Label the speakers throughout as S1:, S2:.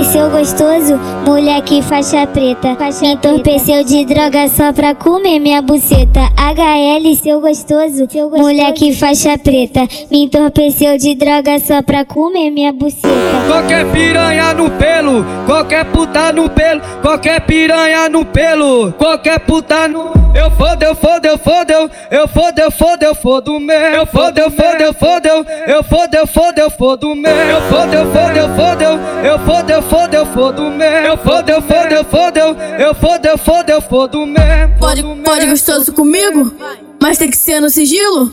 S1: HL, seu gostoso, moleque faixa preta. Faixa Me entorpeceu de droga só pra comer minha buceta. HL, seu gostoso, seu gostoso, moleque faixa preta. Me entorpeceu de droga só pra comer minha buceta.
S2: Qualquer piranha no pelo, qualquer puta no pelo, qualquer piranha no pelo, qualquer puta no. Eu fodo, eu fodo, eu fodo, eu fodo, eu fodo, eu fodo mesmo. Eu fodo, eu fodo, eu fodo, eu fodo, eu fodo, eu fodo mesmo. Eu fodo, eu fodo, eu fodo, eu fodo, eu fodo, eu fodo mesmo. Eu fodo, eu fodo, eu fodo, eu fodo, eu fodo, eu fodo mesmo.
S3: Pode, pode gostoso comigo, mas tem que ser no sigilo.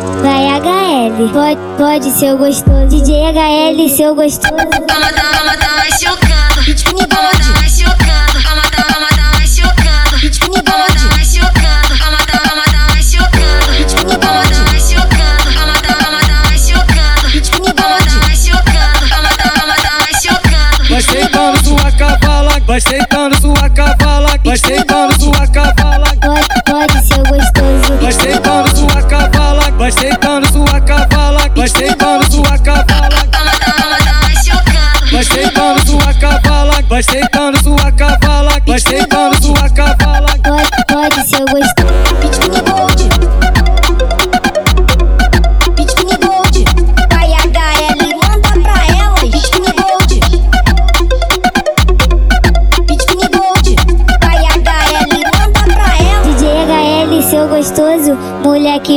S1: Vai, HL, pode, pode ser gostoso. DJ HL, seu gostoso.
S4: Toma, toma, toma, chocando. Ritmo toma, chocando. Toma, toma, toma, chocando. Ritmo toma, chocando. Toma, toma, toma, chocando. Ritmo toma, chocando. Toma, toma, toma, chocando. Ritmo toma, chocando. Toma, toma, toma, chocando.
S2: Vai sentando sua cavala, vai sentando sua cavala, vai sentando sentando sua cavala, vai sentando sua cavala, vai sentando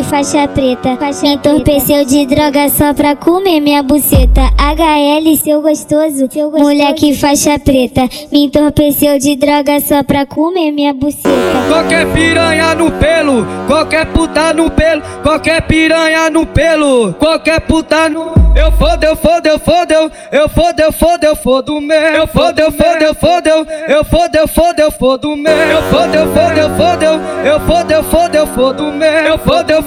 S1: moleque faixa preta. Me entorpeceu de droga só pra comer minha buceta. HL, seu gostoso, moleque faixa preta. Me entorpeceu de droga só pra comer minha buceta.
S2: Qualquer piranha no pelo, qualquer puta no pelo, qualquer piranha no pelo, qualquer puta no. Eu fodo, eu fodo, eu fodo, eu fodo, eu fodo, eu fodo mesmo. Eu fodo, eu fodo, eu fodo, eu fodo, eu fodo, eu fodo mesmo. Eu fodo, eu fodo, eu fodo, eu fodo, eu fodo, eu fodo mesmo. Eu fodo, eu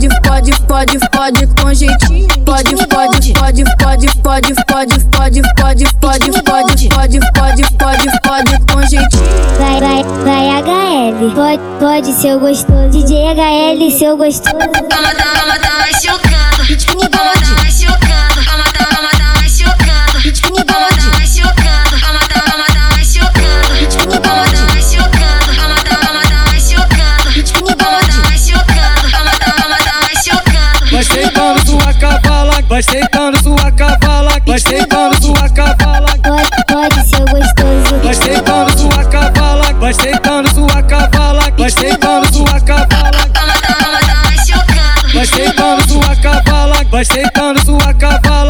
S3: pode, pode, pode, pode, com jeitinho. Pode, pode, pode, pode, pode, pode, pode, pode, pode, pode, pode, pode, pode, pode, com jeitinho.
S1: Vai, vai, vai HL, pode, pode ser gostoso. DJ HL, seu gostoso.
S4: Toma, toma,
S2: Vai quando sua cavala.
S1: Pode, ser gostoso.
S2: Vai quando sua cavala. Vai quando sua cavala. Vai quando sua cavala. Vai quando sua cavala. Gostei quando sua cavala.